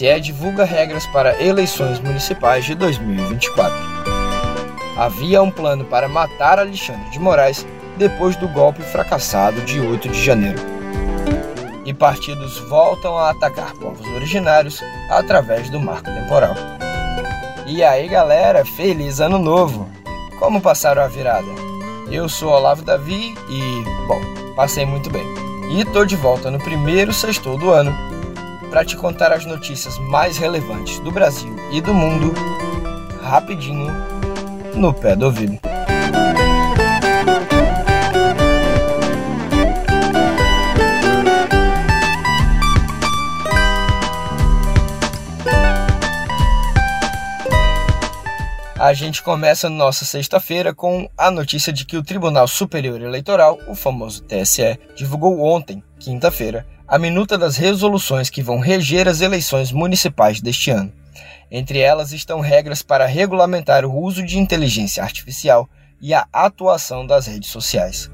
TSE divulga regras para eleições municipais de 2024. Havia um plano para matar Alexandre de Moraes depois do golpe fracassado de 8 de janeiro. E partidos voltam a atacar povos originários através do marco temporal. E aí, galera, feliz ano novo! Como passaram a virada? Eu sou Olavo Davi e, bom, passei muito bem. E tô de volta no primeiro sextou do ano para te contar as notícias mais relevantes do Brasil e do mundo, rapidinho, no pé do ouvido. A gente começa nossa sexta-feira com a notícia de que o Tribunal Superior Eleitoral, o famoso TSE, divulgou ontem, quinta-feira, a minuta das resoluções que vão reger as eleições municipais deste ano. Entre elas estão regras para regulamentar o uso de inteligência artificial e a atuação das redes sociais.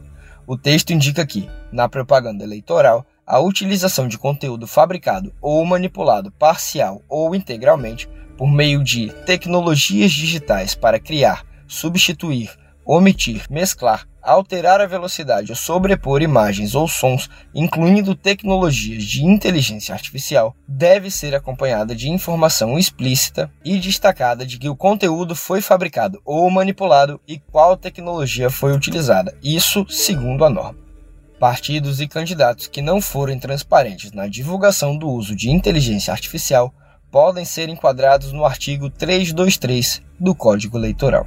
O texto indica que, na propaganda eleitoral, a utilização de conteúdo fabricado ou manipulado parcial ou integralmente por meio de tecnologias digitais para criar, substituir, omitir, mesclar, alterar a velocidade ou sobrepor imagens ou sons, incluindo tecnologias de inteligência artificial, deve ser acompanhada de informação explícita e destacada de que o conteúdo foi fabricado ou manipulado e qual tecnologia foi utilizada, isso segundo a norma. Partidos e candidatos que não forem transparentes na divulgação do uso de inteligência artificial podem ser enquadrados no artigo 323 do Código Eleitoral.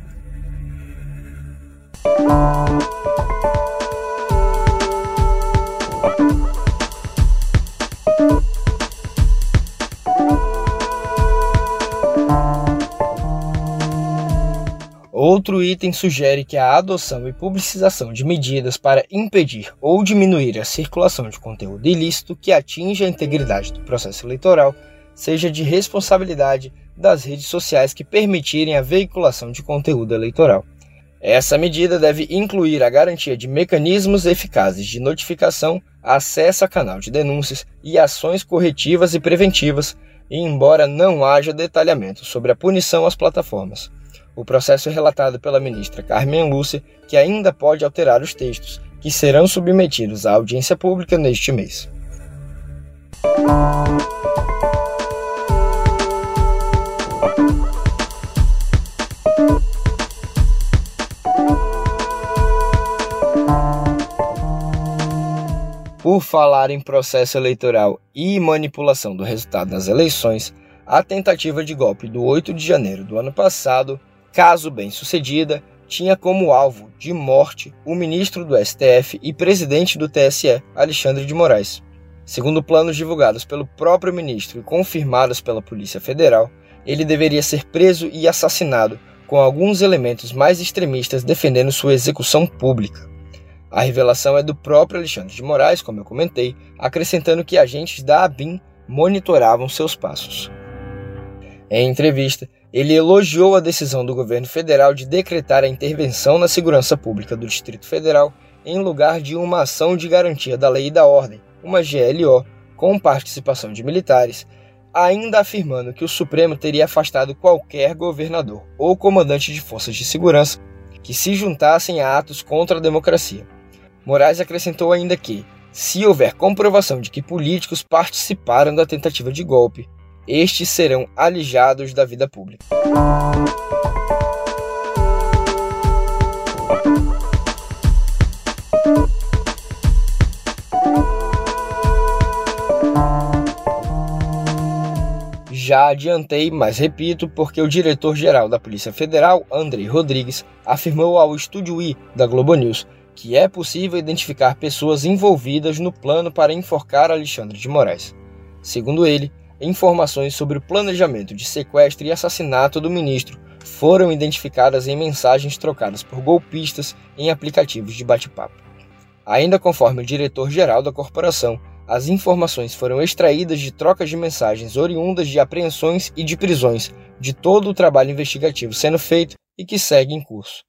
Outro item sugere que a adoção e publicização de medidas para impedir ou diminuir a circulação de conteúdo ilícito que atinja a integridade do processo eleitoral seja de responsabilidade das redes sociais que permitirem a veiculação de conteúdo eleitoral. Essa medida deve incluir a garantia de mecanismos eficazes de notificação, acesso a canal de denúncias e ações corretivas e preventivas, e embora não haja detalhamento sobre a punição às plataformas. O processo é relatado pela ministra Carmen Lúcia, que ainda pode alterar os textos, que serão submetidos à audiência pública neste mês. Por falar em processo eleitoral e manipulação do resultado das eleições, a tentativa de golpe do 8 de janeiro do ano passado, caso bem sucedida, tinha como alvo de morte o ministro do STF e presidente do TSE, Alexandre de Moraes. Segundo planos divulgados pelo próprio ministro e confirmados pela Polícia Federal, ele deveria ser preso e assassinado, com alguns elementos mais extremistas defendendo sua execução pública. A revelação é do próprio Alexandre de Moraes, como eu comentei, acrescentando que agentes da ABIN monitoravam seus passos. Em entrevista, ele elogiou a decisão do governo federal de decretar a intervenção na segurança pública do Distrito Federal em lugar de uma ação de garantia da lei e da ordem, uma GLO, com participação de militares, ainda afirmando que o Supremo teria afastado qualquer governador ou comandante de forças de segurança que se juntassem a atos contra a democracia. Moraes acrescentou ainda que, se houver comprovação de que políticos participaram da tentativa de golpe, estes serão alijados da vida pública. Já adiantei, mas repito, porque o diretor-geral da Polícia Federal, Andrei Rodrigues, afirmou ao Estúdio I da Globo News que é possível identificar pessoas envolvidas no plano para enforcar Alexandre de Moraes. Segundo ele, informações sobre o planejamento de sequestro e assassinato do ministro foram identificadas em mensagens trocadas por golpistas em aplicativos de bate-papo. Ainda conforme o diretor-geral da corporação, as informações foram extraídas de trocas de mensagens oriundas de apreensões e de prisões de todo o trabalho investigativo sendo feito e que segue em curso.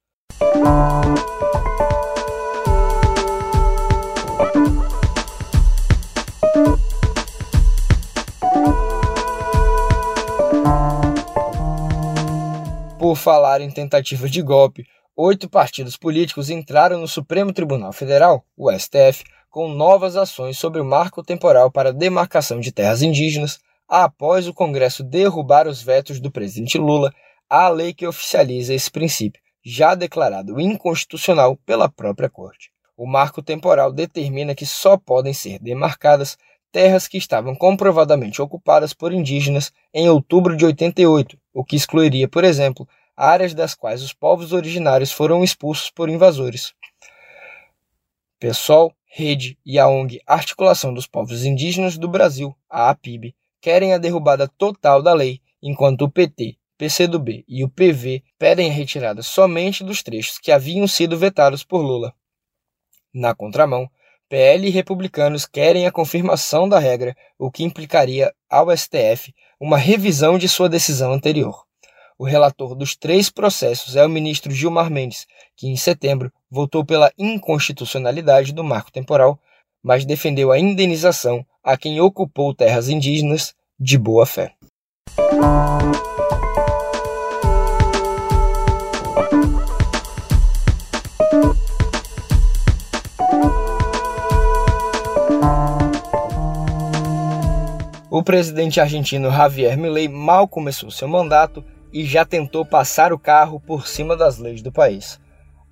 Por falar em tentativa de golpe, oito partidos políticos entraram no Supremo Tribunal Federal, o STF, com novas ações sobre o marco temporal para demarcação de terras indígenas, após o Congresso derrubar os vetos do presidente Lula à lei que oficializa esse princípio, já declarado inconstitucional pela própria Corte. O marco temporal determina que só podem ser demarcadas terras que estavam comprovadamente ocupadas por indígenas em outubro de 88, o que excluiria, por exemplo, áreas das quais os povos originários foram expulsos por invasores. PSOL, Rede e a ONG Articulação dos Povos Indígenas do Brasil, a APIB, querem a derrubada total da lei, enquanto o PT, PCdoB e o PV pedem a retirada somente dos trechos que haviam sido vetados por Lula. Na contramão, PL e republicanos querem a confirmação da regra, o que implicaria ao STF uma revisão de sua decisão anterior. O relator dos três processos é o ministro Gilmar Mendes, que em setembro votou pela inconstitucionalidade do marco temporal, mas defendeu a indenização a quem ocupou terras indígenas de boa fé. O presidente argentino Javier Milei mal começou seu mandato e já tentou passar o carro por cima das leis do país.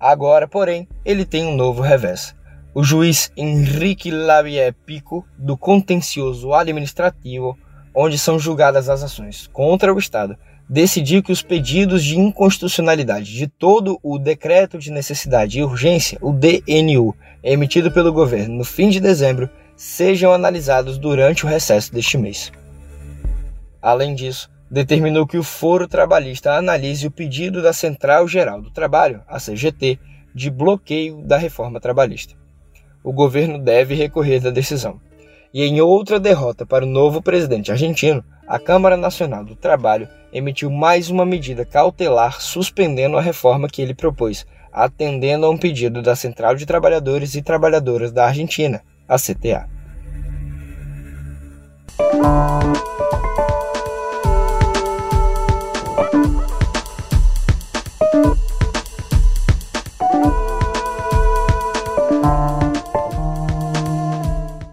Agora, porém, ele tem um novo revés. O juiz Henrique Lavier Pico, do contencioso administrativo, onde são julgadas as ações contra o Estado, decidiu que os pedidos de inconstitucionalidade de todo o Decreto de Necessidade e Urgência, o DNU, emitido pelo governo no fim de dezembro, sejam analisados durante o recesso deste mês. Além disso, determinou que o Foro Trabalhista analise o pedido da Central Geral do Trabalho, a CGT, de bloqueio da reforma trabalhista. O governo deve recorrer da decisão. E em outra derrota para o novo presidente argentino, a Câmara Nacional do Trabalho emitiu mais uma medida cautelar suspendendo a reforma que ele propôs, atendendo a um pedido da Central de Trabalhadores e Trabalhadoras da Argentina, a CTA.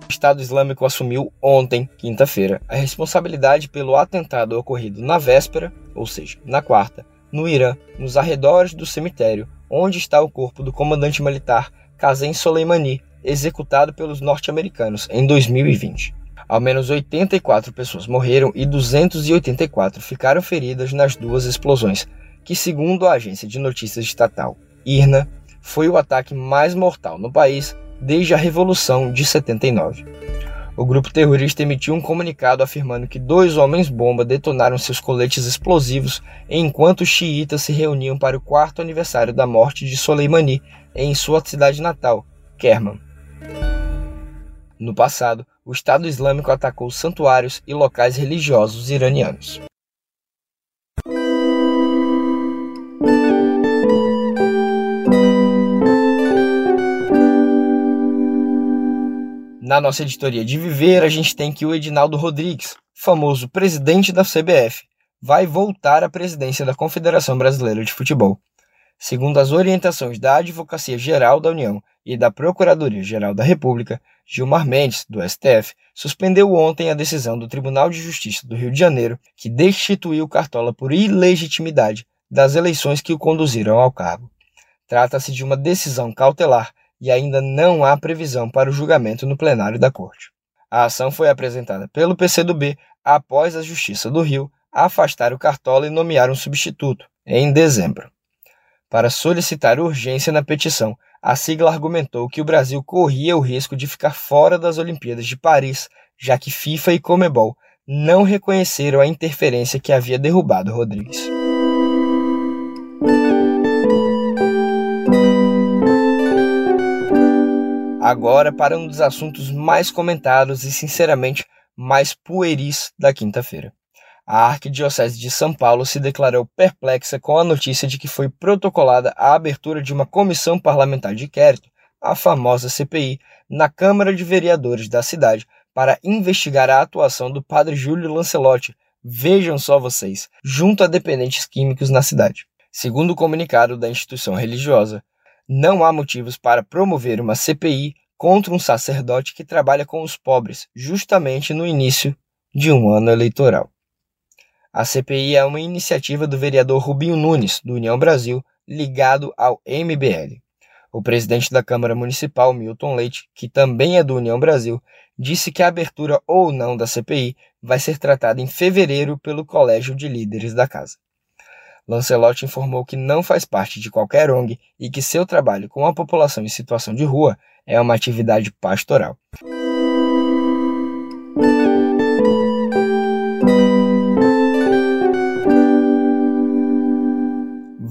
O Estado Islâmico assumiu ontem, quinta-feira, a responsabilidade pelo atentado ocorrido na véspera, ou seja, na quarta, no Irã, nos arredores do cemitério onde está o corpo do comandante militar Qasem Soleimani, executado pelos norte-americanos em 2020. Ao menos 84 pessoas morreram e 284 ficaram feridas nas duas explosões, que, segundo a agência de notícias estatal IRNA, foi o ataque mais mortal no país desde a Revolução de 79. O grupo terrorista emitiu um comunicado afirmando que dois homens-bomba detonaram seus coletes explosivos enquanto os xiitas se reuniam para o quarto aniversário da morte de Soleimani em sua cidade natal, Kerman. No passado, o Estado Islâmico atacou santuários e locais religiosos iranianos. Na nossa editoria de Viver, a gente tem que o Edinaldo Rodrigues, famoso presidente da CBF, vai voltar à presidência da Confederação Brasileira de Futebol. Segundo as orientações da Advocacia Geral da União e da Procuradoria-Geral da República, Gilmar Mendes, do STF, suspendeu ontem a decisão do Tribunal de Justiça do Rio de Janeiro, que destituiu Cartola por ilegitimidade das eleições que o conduziram ao cargo. Trata-se de uma decisão cautelar e ainda não há previsão para o julgamento no plenário da Corte. A ação foi apresentada pelo PCdoB após a Justiça do Rio afastar o Cartola e nomear um substituto, em dezembro. Para solicitar urgência na petição, a sigla argumentou que o Brasil corria o risco de ficar fora das Olimpíadas de Paris, já que FIFA e Comebol não reconheceram a interferência que havia derrubado Rodrigues. Agora para um dos assuntos mais comentados e, sinceramente, mais pueris da quinta-feira. A Arquidiocese de São Paulo se declarou perplexa com a notícia de que foi protocolada a abertura de uma comissão parlamentar de inquérito, a famosa CPI, na Câmara de Vereadores da cidade para investigar a atuação do padre Júlio Lancelotti, vejam só vocês, junto a dependentes químicos na cidade. Segundo o comunicado da instituição religiosa, não há motivos para promover uma CPI contra um sacerdote que trabalha com os pobres, justamente no início de um ano eleitoral. A CPI é uma iniciativa do vereador Rubinho Nunes, do União Brasil, ligado ao MBL. O presidente da Câmara Municipal, Milton Leite, que também é do União Brasil, disse que a abertura ou não da CPI vai ser tratada em fevereiro pelo Colégio de Líderes da Casa. Lancelotti informou que não faz parte de qualquer ONG e que seu trabalho com a população em situação de rua é uma atividade pastoral.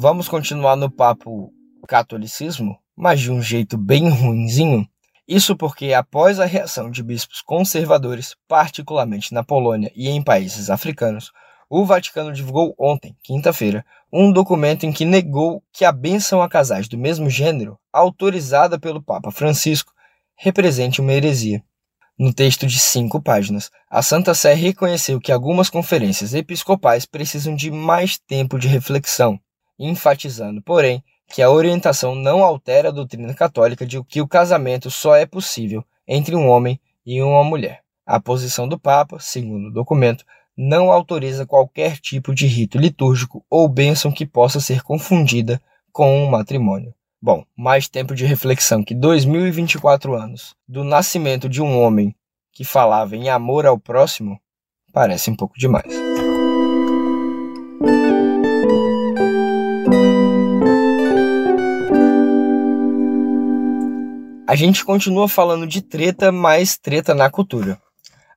Vamos continuar no papo catolicismo, mas de um jeito bem ruinzinho. Isso porque, após a reação de bispos conservadores, particularmente na Polônia e em países africanos, o Vaticano divulgou ontem, quinta-feira, um documento em que negou que a bênção a casais do mesmo gênero, autorizada pelo Papa Francisco, represente uma heresia. No texto de cinco páginas, a Santa Sé reconheceu que algumas conferências episcopais precisam de mais tempo de reflexão, enfatizando, porém, que a orientação não altera a doutrina católica de que o casamento só é possível entre um homem e uma mulher. A posição do Papa, segundo o documento, não autoriza qualquer tipo de rito litúrgico ou bênção que possa ser confundida com um matrimônio. Bom, mais tempo de reflexão que 2024 anos do nascimento de um homem que falava em amor ao próximo parece um pouco demais. A gente continua falando de treta, mas treta na cultura.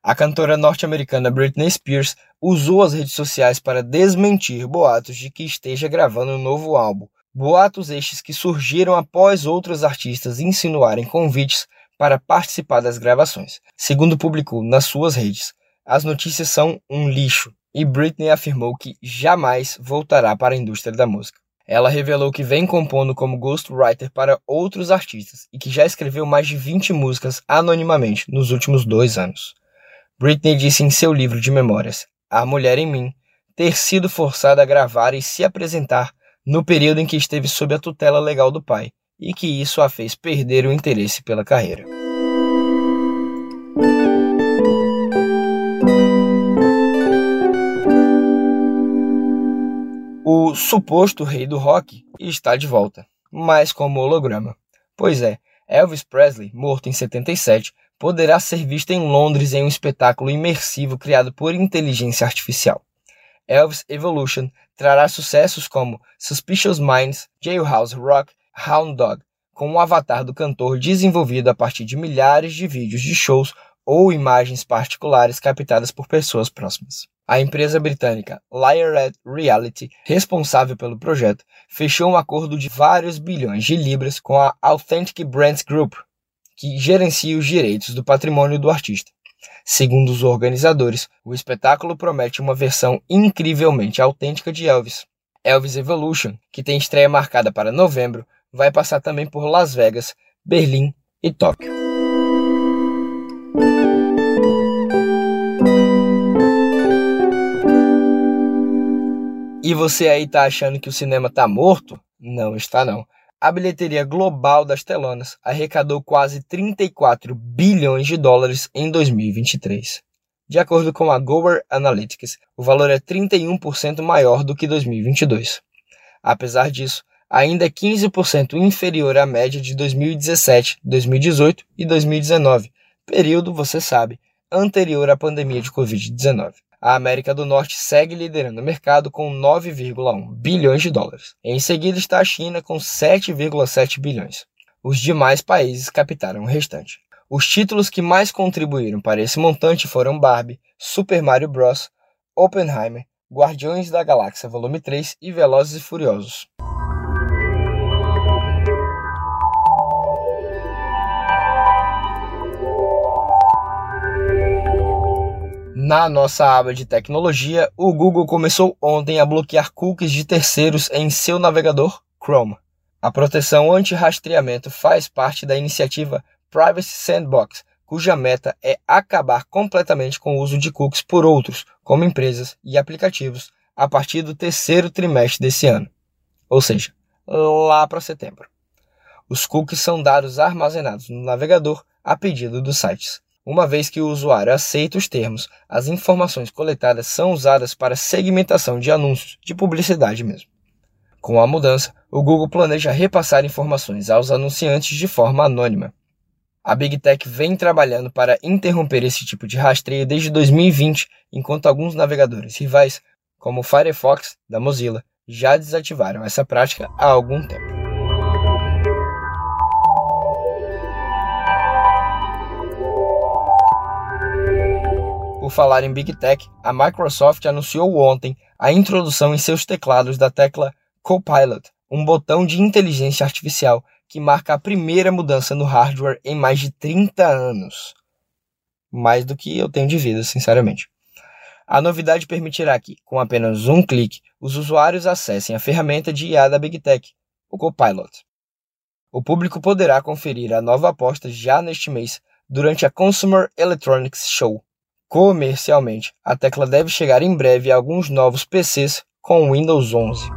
A cantora norte-americana Britney Spears usou as redes sociais para desmentir boatos de que esteja gravando um novo álbum. Boatos estes que surgiram após outros artistas insinuarem convites para participar das gravações. Segundo publicou nas suas redes, as notícias são um lixo e Britney afirmou que jamais voltará para a indústria da música. Ela revelou que vem compondo como ghostwriter para outros artistas e que já escreveu mais de 20 músicas anonimamente nos últimos dois anos. Britney disse em seu livro de memórias, A Mulher em Mim, ter sido forçada a gravar e se apresentar no período em que esteve sob a tutela legal do pai, e que isso a fez perder o interesse pela carreira. Suposto rei do rock está de volta, mas como holograma. Pois é, Elvis Presley, morto em 77, poderá ser visto em Londres em um espetáculo imersivo criado por inteligência artificial. Elvis Evolution trará sucessos como Suspicious Minds, Jailhouse Rock, Hound Dog, com um avatar do cantor desenvolvido a partir de milhares de vídeos de shows ou imagens particulares captadas por pessoas próximas. A empresa britânica Lionhead Reality, responsável pelo projeto, fechou um acordo de vários bilhões de libras com a Authentic Brands Group, que gerencia os direitos do patrimônio do artista. Segundo os organizadores, o espetáculo promete uma versão incrivelmente autêntica de Elvis. Elvis Evolution, que tem estreia marcada para novembro, vai passar também por Las Vegas, Berlim e Tóquio. E você aí tá achando que o cinema tá morto? Não está não a bilheteria global das telonas arrecadou quase 34 bilhões de dólares em 2023. De acordo com a Gower Analytics, o valor é 31% maior do que 2022. Apesar disso, ainda é 15% inferior à média de 2017, 2018 e 2019, período, você sabe, anterior à pandemia de Covid-19 a América do Norte segue liderando o mercado com 9,1 bilhões de dólares. Em seguida está a China com 7,7 bilhões. Os demais países captaram o restante. Os títulos que mais contribuíram para esse montante foram Barbie, Super Mario Bros., Oppenheimer, Guardiões da Galáxia Volume 3 e Velozes e Furiosos. Na nossa aba de tecnologia, o Google começou ontem a bloquear cookies de terceiros em seu navegador Chrome. A proteção anti-rastreamento faz parte da iniciativa Privacy Sandbox, cuja meta é acabar completamente com o uso de cookies por outros, como empresas e aplicativos, a partir do terceiro trimestre desse ano, ou seja, lá para setembro. Os cookies são dados armazenados no navegador a pedido dos sites. Uma vez que o usuário aceita os termos, as informações coletadas são usadas para segmentação de anúncios, de publicidade mesmo. Com a mudança, o Google planeja repassar informações aos anunciantes de forma anônima. A Big Tech vem trabalhando para interromper esse tipo de rastreio desde 2020, enquanto alguns navegadores rivais, como o Firefox da Mozilla, já desativaram essa prática há algum tempo. Por falar em Big Tech, a Microsoft anunciou ontem a introdução em seus teclados da tecla Copilot, um botão de inteligência artificial que marca a primeira mudança no hardware em mais de 30 anos. Mais do que eu tenho de vida, sinceramente. A novidade permitirá que, com apenas um clique, os usuários acessem a ferramenta de IA da Big Tech, o Copilot. O público poderá conferir a nova aposta já neste mês durante a Consumer Electronics Show, Comercialmente, a tecla deve chegar em breve a alguns novos PCs com Windows 11.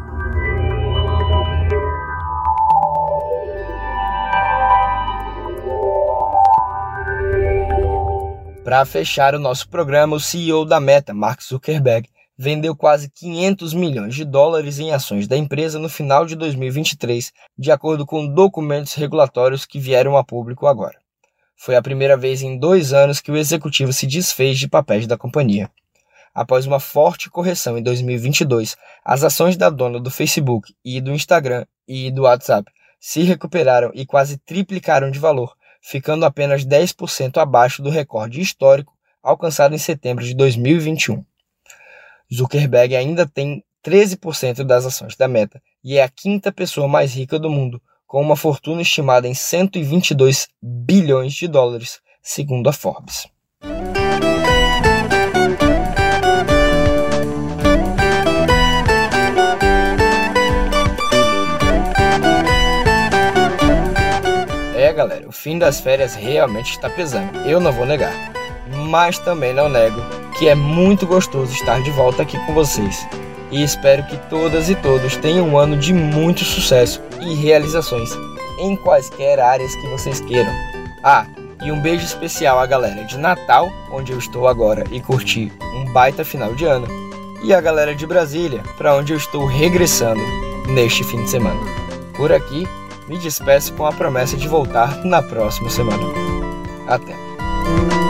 Para fechar o nosso programa, o CEO da Meta, Mark Zuckerberg, vendeu quase 500 milhões de dólares em ações da empresa no final de 2023, de acordo com documentos regulatórios que vieram a público agora. Foi a primeira vez em dois anos que o executivo se desfez de papéis da companhia. Após uma forte correção em 2022, as ações da dona do Facebook e do Instagram e do WhatsApp se recuperaram e quase triplicaram de valor, ficando apenas 10% abaixo do recorde histórico alcançado em setembro de 2021. Zuckerberg ainda tem 13% das ações da Meta e é a quinta pessoa mais rica do mundo, com uma fortuna estimada em 122 bilhões de dólares, segundo a Forbes. É, galera, o fim das férias realmente está pesando, eu não vou negar. Mas também não nego que é muito gostoso estar de volta aqui com vocês e espero que todas e todos tenham um ano de muito sucesso e realizações em quaisquer áreas que vocês queiram. Ah, e um beijo especial à galera de Natal, onde eu estou agora e curti um baita final de ano, e a galera de Brasília, para onde eu estou regressando neste fim de semana. Por aqui, me despeço com a promessa de voltar na próxima semana. Até!